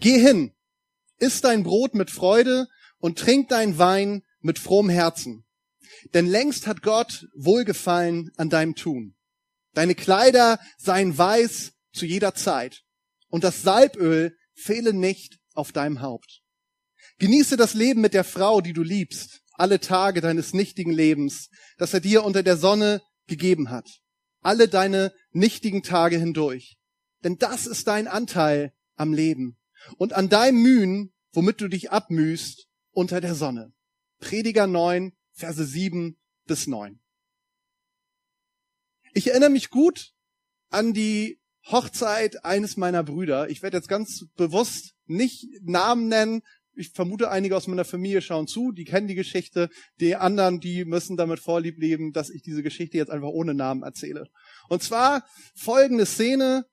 Geh hin, iss dein Brot mit Freude und trink dein Wein mit frohem Herzen. Denn längst hat Gott Wohlgefallen an deinem Tun. Deine Kleider seien weiß zu jeder Zeit und das Salböl fehle nicht auf deinem Haupt. Genieße das Leben mit der Frau, die du liebst, alle Tage deines nichtigen Lebens, das er dir unter der Sonne gegeben hat. Alle deine nichtigen Tage hindurch. Denn das ist dein Anteil am Leben und an deinem Mühen, womit du dich abmühst unter der Sonne. Prediger 9, Verse 7 bis 9. Ich erinnere mich gut an die Hochzeit eines meiner Brüder. Ich werde jetzt ganz bewusst nicht Namen nennen. Ich vermute, einige aus meiner Familie schauen zu, die kennen die Geschichte. Die anderen, die müssen damit vorlieb leben, dass ich diese Geschichte jetzt einfach ohne Namen erzähle. Und zwar folgende Szene.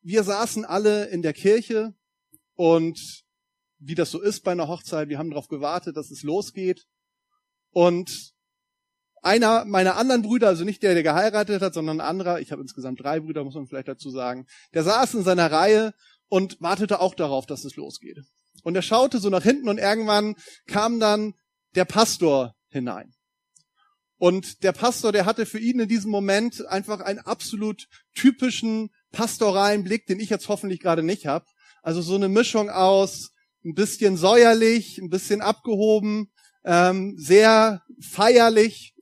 Wir saßen alle in der Kirche und wie das so ist bei einer Hochzeit, wir haben darauf gewartet, dass es losgeht. Und einer meiner anderen Brüder, also nicht der, der geheiratet hat, sondern ein anderer, ich habe insgesamt drei Brüder, muss man vielleicht dazu sagen, der saß in seiner Reihe und wartete auch darauf, dass es losgeht. Und er schaute so nach hinten und irgendwann kam dann der Pastor hinein. Und der Pastor, der hatte für ihn in diesem Moment einfach einen absolut typischen pastoralen Blick, den ich jetzt hoffentlich gerade nicht habe. Also so eine Mischung aus ein bisschen säuerlich, ein bisschen abgehoben, ähm, sehr feierlich.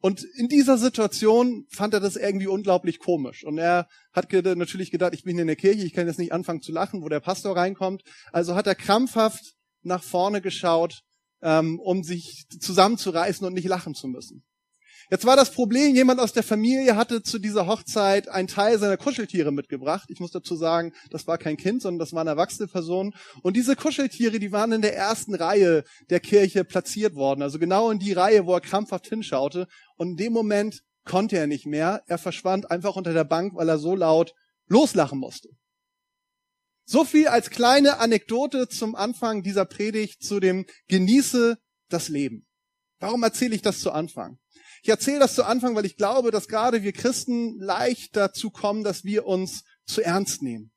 Und in dieser Situation fand er das irgendwie unglaublich komisch. Und er hat natürlich gedacht, ich bin in der Kirche, ich kann jetzt nicht anfangen zu lachen, wo der Pastor reinkommt. Also hat er krampfhaft nach vorne geschaut, ähm, um sich zusammenzureißen und nicht lachen zu müssen. Jetzt war das Problem, jemand aus der Familie hatte zu dieser Hochzeit einen Teil seiner Kuscheltiere mitgebracht. Ich muss dazu sagen, das war kein Kind, sondern das war eine erwachsene Person. Und diese Kuscheltiere, die waren in der ersten Reihe der Kirche platziert worden. Also genau in die Reihe, wo er krampfhaft hinschaute. Und in dem Moment konnte er nicht mehr. Er verschwand einfach unter der Bank, weil er so laut loslachen musste. So viel als kleine Anekdote zum Anfang dieser Predigt zu dem Genieße das Leben. Warum erzähle ich das zu Anfang? Ich erzähle das zu Anfang, weil ich glaube, dass gerade wir Christen leicht dazu kommen, dass wir uns zu ernst nehmen.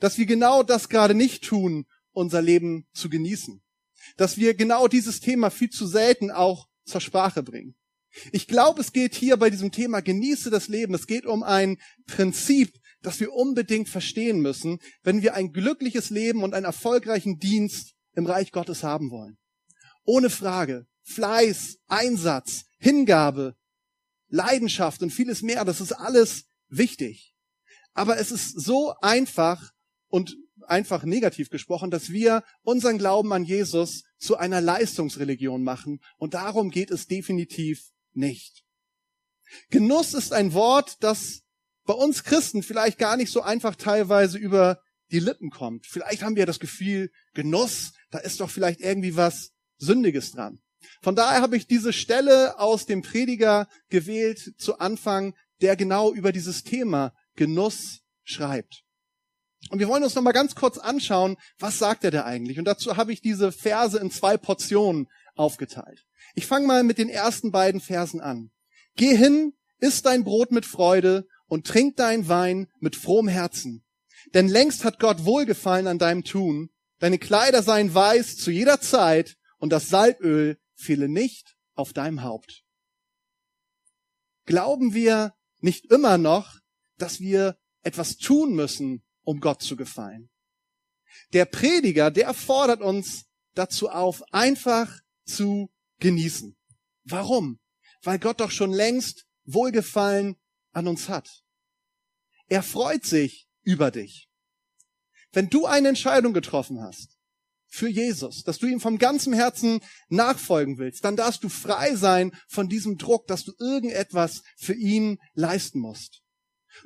Dass wir genau das gerade nicht tun, unser Leben zu genießen. Dass wir genau dieses Thema viel zu selten auch zur Sprache bringen. Ich glaube, es geht hier bei diesem Thema genieße das Leben. Es geht um ein Prinzip, das wir unbedingt verstehen müssen, wenn wir ein glückliches Leben und einen erfolgreichen Dienst im Reich Gottes haben wollen. Ohne Frage. Fleiß, Einsatz, Hingabe, Leidenschaft und vieles mehr, das ist alles wichtig. Aber es ist so einfach und einfach negativ gesprochen, dass wir unseren Glauben an Jesus zu einer Leistungsreligion machen. Und darum geht es definitiv nicht. Genuss ist ein Wort, das bei uns Christen vielleicht gar nicht so einfach teilweise über die Lippen kommt. Vielleicht haben wir das Gefühl, Genuss, da ist doch vielleicht irgendwie was Sündiges dran. Von daher habe ich diese Stelle aus dem Prediger gewählt zu Anfang, der genau über dieses Thema Genuss schreibt. Und wir wollen uns noch mal ganz kurz anschauen, was sagt er da eigentlich? Und dazu habe ich diese Verse in zwei Portionen aufgeteilt. Ich fange mal mit den ersten beiden Versen an. Geh hin, iss dein Brot mit Freude und trink dein Wein mit frohem Herzen. Denn längst hat Gott Wohlgefallen an deinem Tun. Deine Kleider seien weiß zu jeder Zeit und das Salböl fehle nicht auf deinem Haupt. Glauben wir nicht immer noch, dass wir etwas tun müssen, um Gott zu gefallen? Der Prediger, der fordert uns dazu auf, einfach zu genießen. Warum? Weil Gott doch schon längst Wohlgefallen an uns hat. Er freut sich über dich. Wenn du eine Entscheidung getroffen hast, für Jesus, dass du ihm vom ganzen Herzen nachfolgen willst, dann darfst du frei sein von diesem Druck, dass du irgendetwas für ihn leisten musst.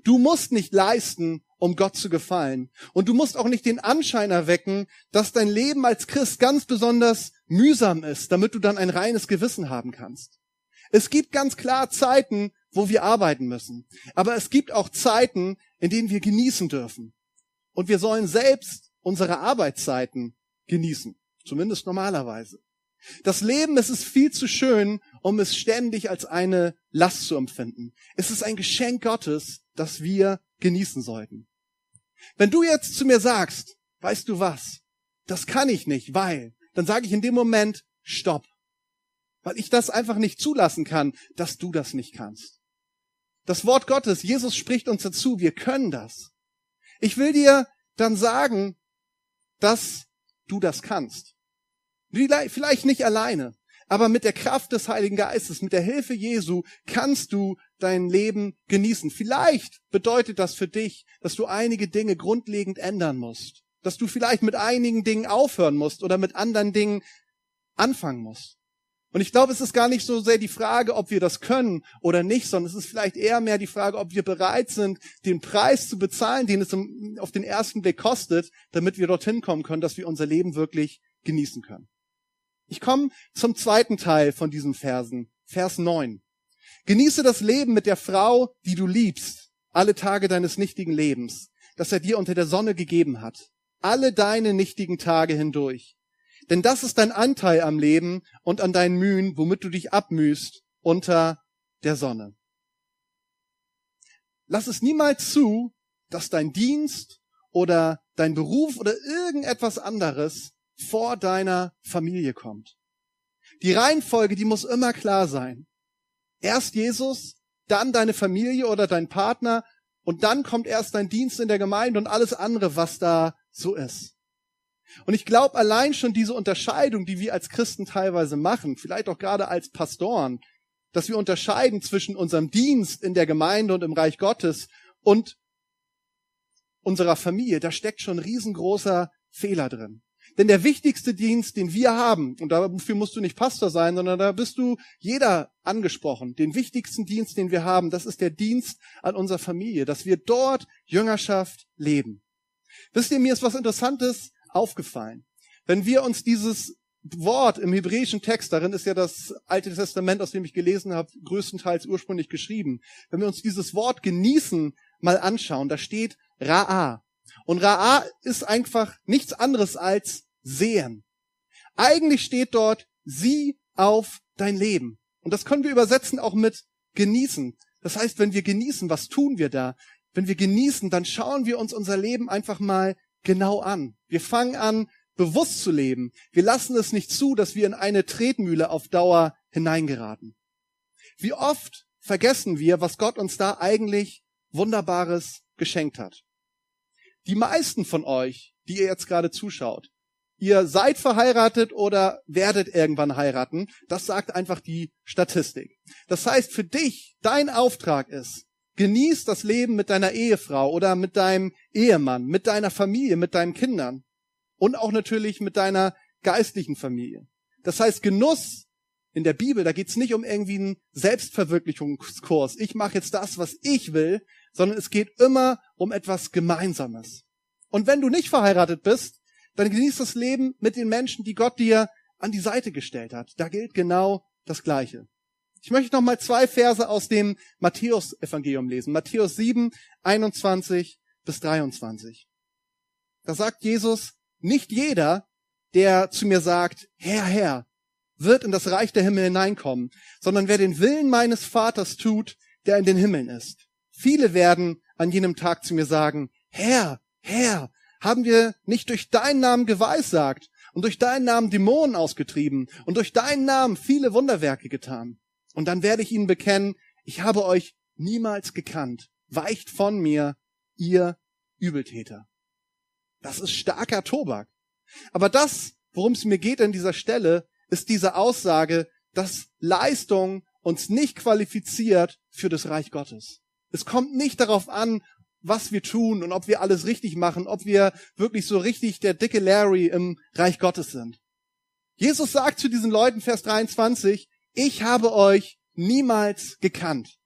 Du musst nicht leisten, um Gott zu gefallen. Und du musst auch nicht den Anschein erwecken, dass dein Leben als Christ ganz besonders mühsam ist, damit du dann ein reines Gewissen haben kannst. Es gibt ganz klar Zeiten, wo wir arbeiten müssen. Aber es gibt auch Zeiten, in denen wir genießen dürfen. Und wir sollen selbst unsere Arbeitszeiten genießen. Zumindest normalerweise. Das Leben, es ist viel zu schön, um es ständig als eine Last zu empfinden. Es ist ein Geschenk Gottes, das wir genießen sollten. Wenn du jetzt zu mir sagst, weißt du was? das kann ich nicht, weil, dann sage ich in dem Moment, stopp. Weil ich das einfach nicht zulassen kann, dass du das nicht kannst. Das Wort Gottes, Jesus spricht uns dazu, wir können das. Ich will dir dann sagen, dass du das kannst. Vielleicht nicht alleine, aber mit der Kraft des Heiligen Geistes, mit der Hilfe Jesu kannst du dein Leben genießen. Vielleicht bedeutet das für dich, dass du einige Dinge grundlegend ändern musst, dass du vielleicht mit einigen Dingen aufhören musst oder mit anderen Dingen anfangen musst. Und ich glaube, es ist gar nicht so sehr die Frage, ob wir das können oder nicht, sondern es ist vielleicht eher mehr die Frage, ob wir bereit sind, den Preis zu bezahlen, den es auf den ersten Blick kostet, damit wir dorthin kommen können, dass wir unser Leben wirklich genießen können. Ich komme zum zweiten Teil von diesen Versen, Vers 9. Genieße das Leben mit der Frau, die du liebst, alle Tage deines nichtigen Lebens, das er dir unter der Sonne gegeben hat, alle deine nichtigen Tage hindurch. Denn das ist dein Anteil am Leben und an deinen Mühen, womit du dich abmühst unter der Sonne. Lass es niemals zu, dass dein Dienst oder dein Beruf oder irgendetwas anderes vor deiner Familie kommt. Die Reihenfolge, die muss immer klar sein. Erst Jesus, dann deine Familie oder dein Partner und dann kommt erst dein Dienst in der Gemeinde und alles andere, was da so ist. Und ich glaube, allein schon diese Unterscheidung, die wir als Christen teilweise machen, vielleicht auch gerade als Pastoren, dass wir unterscheiden zwischen unserem Dienst in der Gemeinde und im Reich Gottes und unserer Familie, da steckt schon ein riesengroßer Fehler drin. Denn der wichtigste Dienst, den wir haben, und dafür musst du nicht Pastor sein, sondern da bist du jeder angesprochen, den wichtigsten Dienst, den wir haben, das ist der Dienst an unserer Familie, dass wir dort Jüngerschaft leben. Wisst ihr, mir ist was Interessantes aufgefallen. Wenn wir uns dieses Wort im hebräischen Text, darin ist ja das Alte Testament, aus dem ich gelesen habe, größtenteils ursprünglich geschrieben. Wenn wir uns dieses Wort genießen mal anschauen, da steht Ra'a. Und Ra'a ist einfach nichts anderes als sehen. Eigentlich steht dort, sieh auf dein Leben. Und das können wir übersetzen auch mit genießen. Das heißt, wenn wir genießen, was tun wir da? Wenn wir genießen, dann schauen wir uns unser Leben einfach mal genau an. Wir fangen an, bewusst zu leben. Wir lassen es nicht zu, dass wir in eine Tretmühle auf Dauer hineingeraten. Wie oft vergessen wir, was Gott uns da eigentlich Wunderbares geschenkt hat. Die meisten von euch, die ihr jetzt gerade zuschaut, ihr seid verheiratet oder werdet irgendwann heiraten, das sagt einfach die Statistik. Das heißt, für dich, dein Auftrag ist, genieß das Leben mit deiner Ehefrau oder mit deinem Ehemann, mit deiner Familie, mit deinen Kindern und auch natürlich mit deiner geistlichen Familie. Das heißt, Genuss in der Bibel, da geht's nicht um irgendwie einen Selbstverwirklichungskurs. Ich mache jetzt das, was ich will, sondern es geht immer um etwas Gemeinsames. Und wenn du nicht verheiratet bist, dann genieß das Leben mit den Menschen, die Gott dir an die Seite gestellt hat. Da gilt genau das Gleiche. Ich möchte noch mal zwei Verse aus dem Matthäus-Evangelium lesen. Matthäus 7, 21 bis 23. Da sagt Jesus, nicht jeder, der zu mir sagt, Herr, Herr, wird in das Reich der Himmel hineinkommen, sondern wer den Willen meines Vaters tut, der in den Himmeln ist. Viele werden an jenem Tag zu mir sagen, Herr, Herr, haben wir nicht durch deinen Namen geweissagt und durch deinen Namen Dämonen ausgetrieben und durch deinen Namen viele Wunderwerke getan? Und dann werde ich ihnen bekennen, ich habe euch niemals gekannt. Weicht von mir, ihr Übeltäter. Das ist starker Tobak. Aber das, worum es mir geht an dieser Stelle, ist diese Aussage, dass Leistung uns nicht qualifiziert für das Reich Gottes. Es kommt nicht darauf an, was wir tun und ob wir alles richtig machen, ob wir wirklich so richtig der dicke Larry im Reich Gottes sind. Jesus sagt zu diesen Leuten, Vers 23, ich habe euch niemals gekannt.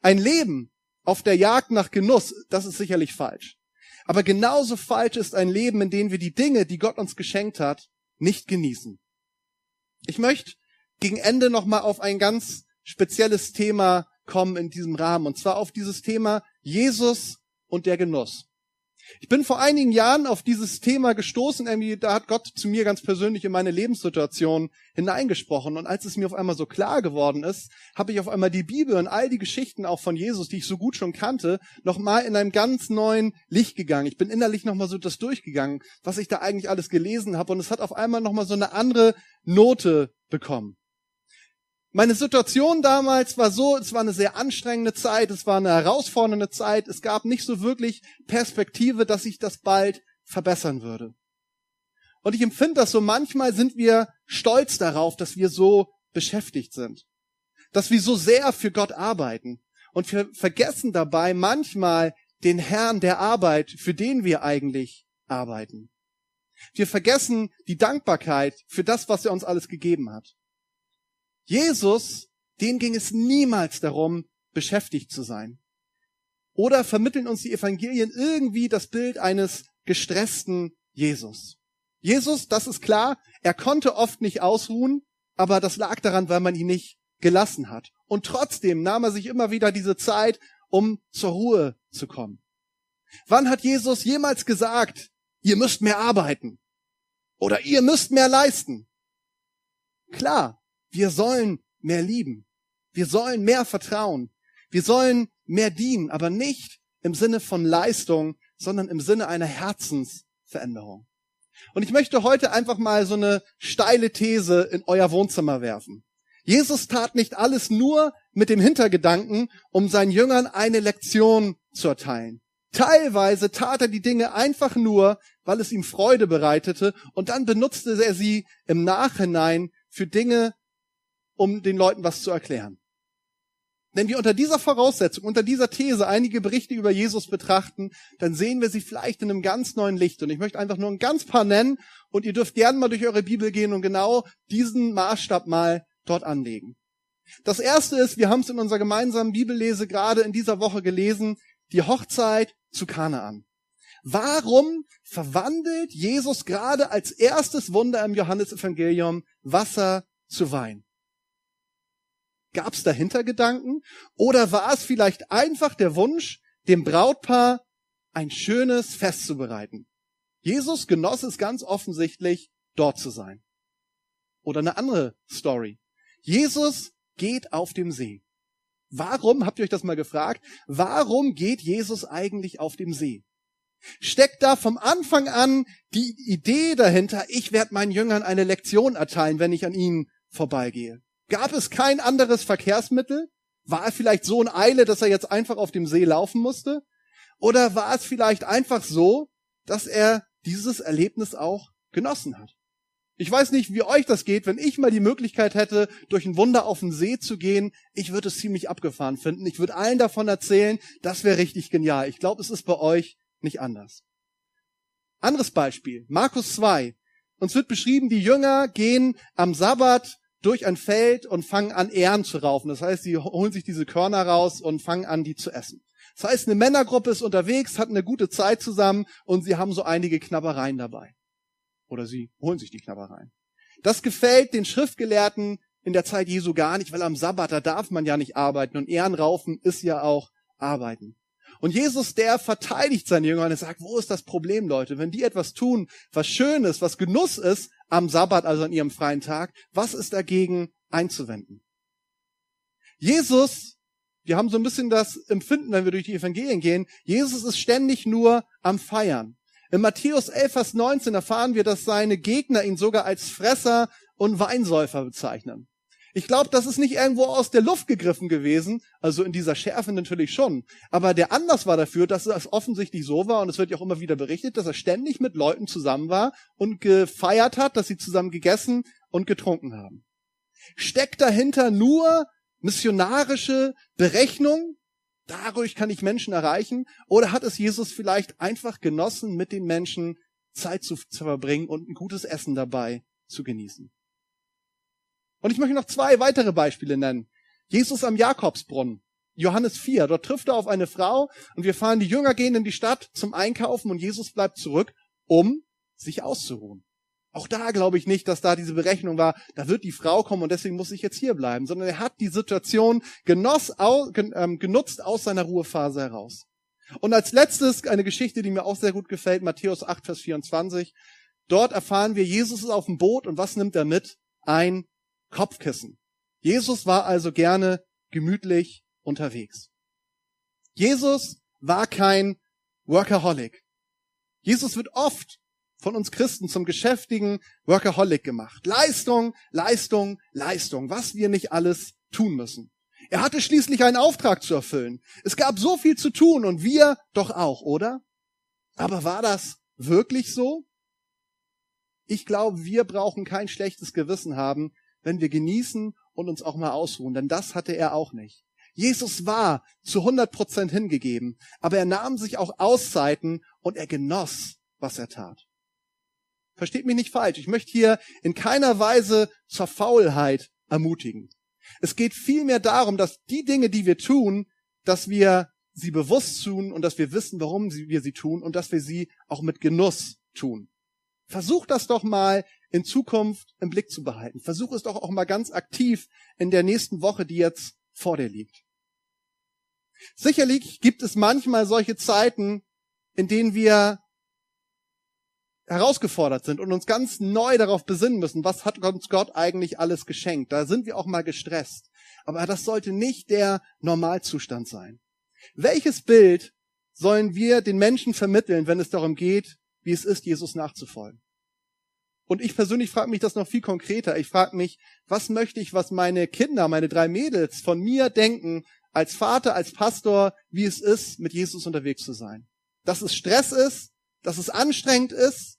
Ein Leben auf der Jagd nach Genuss, das ist sicherlich falsch. Aber genauso falsch ist ein Leben, in dem wir die Dinge, die Gott uns geschenkt hat, nicht genießen. Ich möchte gegen Ende nochmal auf ein ganz spezielles Thema kommen in diesem Rahmen, und zwar auf dieses Thema Jesus und der Genuss. Ich bin vor einigen Jahren auf dieses Thema gestoßen, irgendwie, da hat Gott zu mir ganz persönlich in meine Lebenssituation hineingesprochen. Und als es mir auf einmal so klar geworden ist, habe ich auf einmal die Bibel und all die Geschichten auch von Jesus, die ich so gut schon kannte, nochmal in einem ganz neuen Licht gegangen. Ich bin innerlich nochmal so das durchgegangen, was ich da eigentlich alles gelesen habe. Und es hat auf einmal nochmal so eine andere Note bekommen. Meine Situation damals war so, es war eine sehr anstrengende Zeit, es war eine herausfordernde Zeit, es gab nicht so wirklich Perspektive, dass sich das bald verbessern würde. Und ich empfinde das so, manchmal sind wir stolz darauf, dass wir so beschäftigt sind, dass wir so sehr für Gott arbeiten und wir vergessen dabei manchmal den Herrn der Arbeit, für den wir eigentlich arbeiten. Wir vergessen die Dankbarkeit für das, was er uns alles gegeben hat. Jesus, den ging es niemals darum, beschäftigt zu sein. Oder vermitteln uns die Evangelien irgendwie das Bild eines gestressten Jesus. Jesus, das ist klar, er konnte oft nicht ausruhen, aber das lag daran, weil man ihn nicht gelassen hat. Und trotzdem nahm er sich immer wieder diese Zeit, um zur Ruhe zu kommen. Wann hat Jesus jemals gesagt, ihr müsst mehr arbeiten? Oder ihr müsst mehr leisten? Klar, wir sollen mehr lieben. Wir sollen mehr vertrauen. Wir sollen mehr dienen, aber nicht im Sinne von Leistung, sondern im Sinne einer Herzensveränderung. Und ich möchte heute einfach mal so eine steile These in euer Wohnzimmer werfen. Jesus tat nicht alles nur mit dem Hintergedanken, um seinen Jüngern eine Lektion zu erteilen. Teilweise tat er die Dinge einfach nur, weil es ihm Freude bereitete und dann benutzte er sie im Nachhinein für Dinge, um den Leuten was zu erklären. Wenn wir unter dieser Voraussetzung, unter dieser These einige Berichte über Jesus betrachten, dann sehen wir sie vielleicht in einem ganz neuen Licht. Und ich möchte einfach nur ein ganz paar nennen und ihr dürft gerne mal durch eure Bibel gehen und genau diesen Maßstab mal dort anlegen. Das erste ist, wir haben es in unserer gemeinsamen Bibellese gerade in dieser Woche gelesen, die Hochzeit zu Kanaan. Warum verwandelt Jesus gerade als erstes Wunder im Johannesevangelium Wasser zu Wein? Gab es dahinter Gedanken? Oder war es vielleicht einfach der Wunsch, dem Brautpaar ein schönes Fest zu bereiten? Jesus genoss es ganz offensichtlich, dort zu sein. Oder eine andere Story. Jesus geht auf dem See. Warum, habt ihr euch das mal gefragt, warum geht Jesus eigentlich auf dem See? Steckt da vom Anfang an die Idee dahinter, ich werde meinen Jüngern eine Lektion erteilen, wenn ich an ihnen vorbeigehe? Gab es kein anderes Verkehrsmittel? War er vielleicht so in Eile, dass er jetzt einfach auf dem See laufen musste? Oder war es vielleicht einfach so, dass er dieses Erlebnis auch genossen hat? Ich weiß nicht, wie euch das geht, wenn ich mal die Möglichkeit hätte, durch ein Wunder auf den See zu gehen. Ich würde es ziemlich abgefahren finden. Ich würde allen davon erzählen, das wäre richtig genial. Ich glaube, es ist bei euch nicht anders. Anderes Beispiel, Markus 2. Uns wird beschrieben, die Jünger gehen am Sabbat durch ein Feld und fangen an, Ähren zu raufen. Das heißt, sie holen sich diese Körner raus und fangen an, die zu essen. Das heißt, eine Männergruppe ist unterwegs, hat eine gute Zeit zusammen und sie haben so einige Knabbereien dabei. Oder sie holen sich die Knabbereien. Das gefällt den Schriftgelehrten in der Zeit Jesu gar nicht, weil am Sabbat, da darf man ja nicht arbeiten und Ehren raufen ist ja auch arbeiten. Und Jesus, der verteidigt seine Jünger und er sagt, wo ist das Problem, Leute? Wenn die etwas tun, was schön ist, was Genuss ist, am Sabbat, also an ihrem freien Tag, was ist dagegen einzuwenden? Jesus, wir haben so ein bisschen das Empfinden, wenn wir durch die Evangelien gehen, Jesus ist ständig nur am Feiern. In Matthäus 11, Vers 19 erfahren wir, dass seine Gegner ihn sogar als Fresser und Weinsäufer bezeichnen. Ich glaube, das ist nicht irgendwo aus der Luft gegriffen gewesen, also in dieser Schärfe natürlich schon. Aber der Anlass war dafür, dass es offensichtlich so war, und es wird ja auch immer wieder berichtet, dass er ständig mit Leuten zusammen war und gefeiert hat, dass sie zusammen gegessen und getrunken haben. Steckt dahinter nur missionarische Berechnung? Dadurch kann ich Menschen erreichen? Oder hat es Jesus vielleicht einfach genossen, mit den Menschen Zeit zu, verbringen und ein gutes Essen dabei zu genießen? Und ich möchte noch zwei weitere Beispiele nennen. Jesus am Jakobsbrunnen. Johannes 4. Dort trifft er auf eine Frau und wir fahren, die Jünger gehen in die Stadt zum Einkaufen und Jesus bleibt zurück, um sich auszuruhen. Auch da glaube ich nicht, dass da diese Berechnung war, da wird die Frau kommen und deswegen muss ich jetzt hier bleiben, sondern er hat die Situation genoss, ähm, genutzt aus seiner Ruhephase heraus. Und als letztes eine Geschichte, die mir auch sehr gut gefällt, Matthäus 8, Vers 24. Dort erfahren wir, Jesus ist auf dem Boot und was nimmt er mit? Ein Kopfkissen. Jesus war also gerne gemütlich unterwegs. Jesus war kein Workaholic. Jesus wird oft von uns Christen zum geschäftigen Workaholic gemacht. Leistung, Leistung, Leistung, was wir nicht alles tun müssen. Er hatte schließlich einen Auftrag zu erfüllen. Es gab so viel zu tun und wir doch auch, oder? Aber war das wirklich so? Ich glaube, wir brauchen kein schlechtes Gewissen haben, wenn wir genießen und uns auch mal ausruhen, denn das hatte er auch nicht. Jesus war zu 100 Prozent hingegeben, aber er nahm sich auch Auszeiten und er genoss, was er tat. Versteht mich nicht falsch. Ich möchte hier in keiner Weise zur Faulheit ermutigen. Es geht vielmehr darum, dass die Dinge, die wir tun, dass wir sie bewusst tun und dass wir wissen, warum wir sie tun und dass wir sie auch mit Genuss tun. Versuch das doch mal in Zukunft im Blick zu behalten. Versuch es doch auch mal ganz aktiv in der nächsten Woche, die jetzt vor dir liegt. Sicherlich gibt es manchmal solche Zeiten, in denen wir herausgefordert sind und uns ganz neu darauf besinnen müssen, was hat uns Gott eigentlich alles geschenkt. Da sind wir auch mal gestresst. Aber das sollte nicht der Normalzustand sein. Welches Bild sollen wir den Menschen vermitteln, wenn es darum geht, wie es ist, Jesus nachzufolgen? Und ich persönlich frage mich das noch viel konkreter. Ich frage mich, was möchte ich, was meine Kinder, meine drei Mädels von mir denken, als Vater, als Pastor, wie es ist, mit Jesus unterwegs zu sein. Dass es Stress ist, dass es anstrengend ist,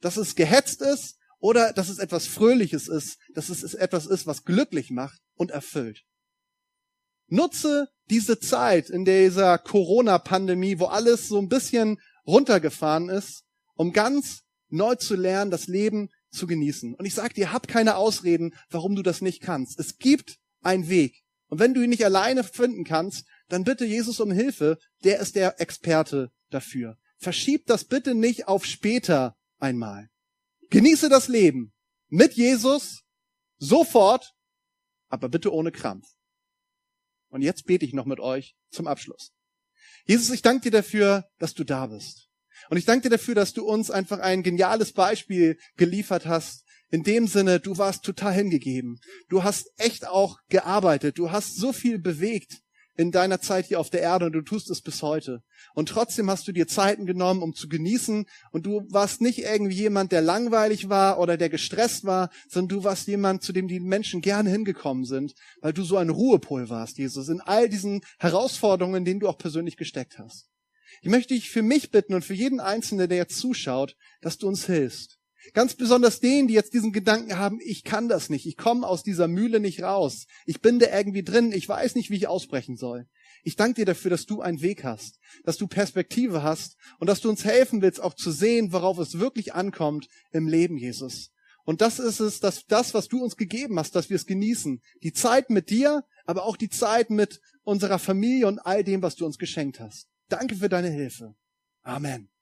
dass es gehetzt ist oder dass es etwas Fröhliches ist, dass es etwas ist, was glücklich macht und erfüllt. Nutze diese Zeit in dieser Corona-Pandemie, wo alles so ein bisschen runtergefahren ist, um ganz neu zu lernen, das Leben zu genießen. Und ich sage dir, hab keine Ausreden, warum du das nicht kannst. Es gibt einen Weg. Und wenn du ihn nicht alleine finden kannst, dann bitte Jesus um Hilfe. Der ist der Experte dafür. Verschieb das bitte nicht auf später einmal. Genieße das Leben mit Jesus sofort, aber bitte ohne Krampf. Und jetzt bete ich noch mit euch zum Abschluss. Jesus, ich danke dir dafür, dass du da bist. Und ich danke dir dafür, dass du uns einfach ein geniales Beispiel geliefert hast. In dem Sinne, du warst total hingegeben. Du hast echt auch gearbeitet. Du hast so viel bewegt in deiner Zeit hier auf der Erde und du tust es bis heute. Und trotzdem hast du dir Zeiten genommen, um zu genießen und du warst nicht irgendwie jemand, der langweilig war oder der gestresst war, sondern du warst jemand, zu dem die Menschen gerne hingekommen sind, weil du so ein Ruhepol warst, Jesus, in all diesen Herausforderungen, in denen du auch persönlich gesteckt hast. Ich möchte dich für mich bitten und für jeden Einzelnen, der jetzt zuschaut, dass du uns hilfst Ganz besonders denen, die jetzt diesen Gedanken haben, ich kann das nicht, ich komme aus dieser Mühle nicht raus, ich bin da irgendwie drin, ich weiß nicht, wie ich ausbrechen soll. Ich danke dir dafür, dass du einen Weg hast, dass du Perspektive hast und dass du uns helfen willst, auch zu sehen, worauf es wirklich ankommt im Leben, Jesus. Und das ist es, dass das, was du uns gegeben hast, dass wir es genießen. Die Zeit mit dir, aber auch die Zeit mit unserer Familie und all dem, was du uns geschenkt hast. Danke für deine Hilfe. Amen.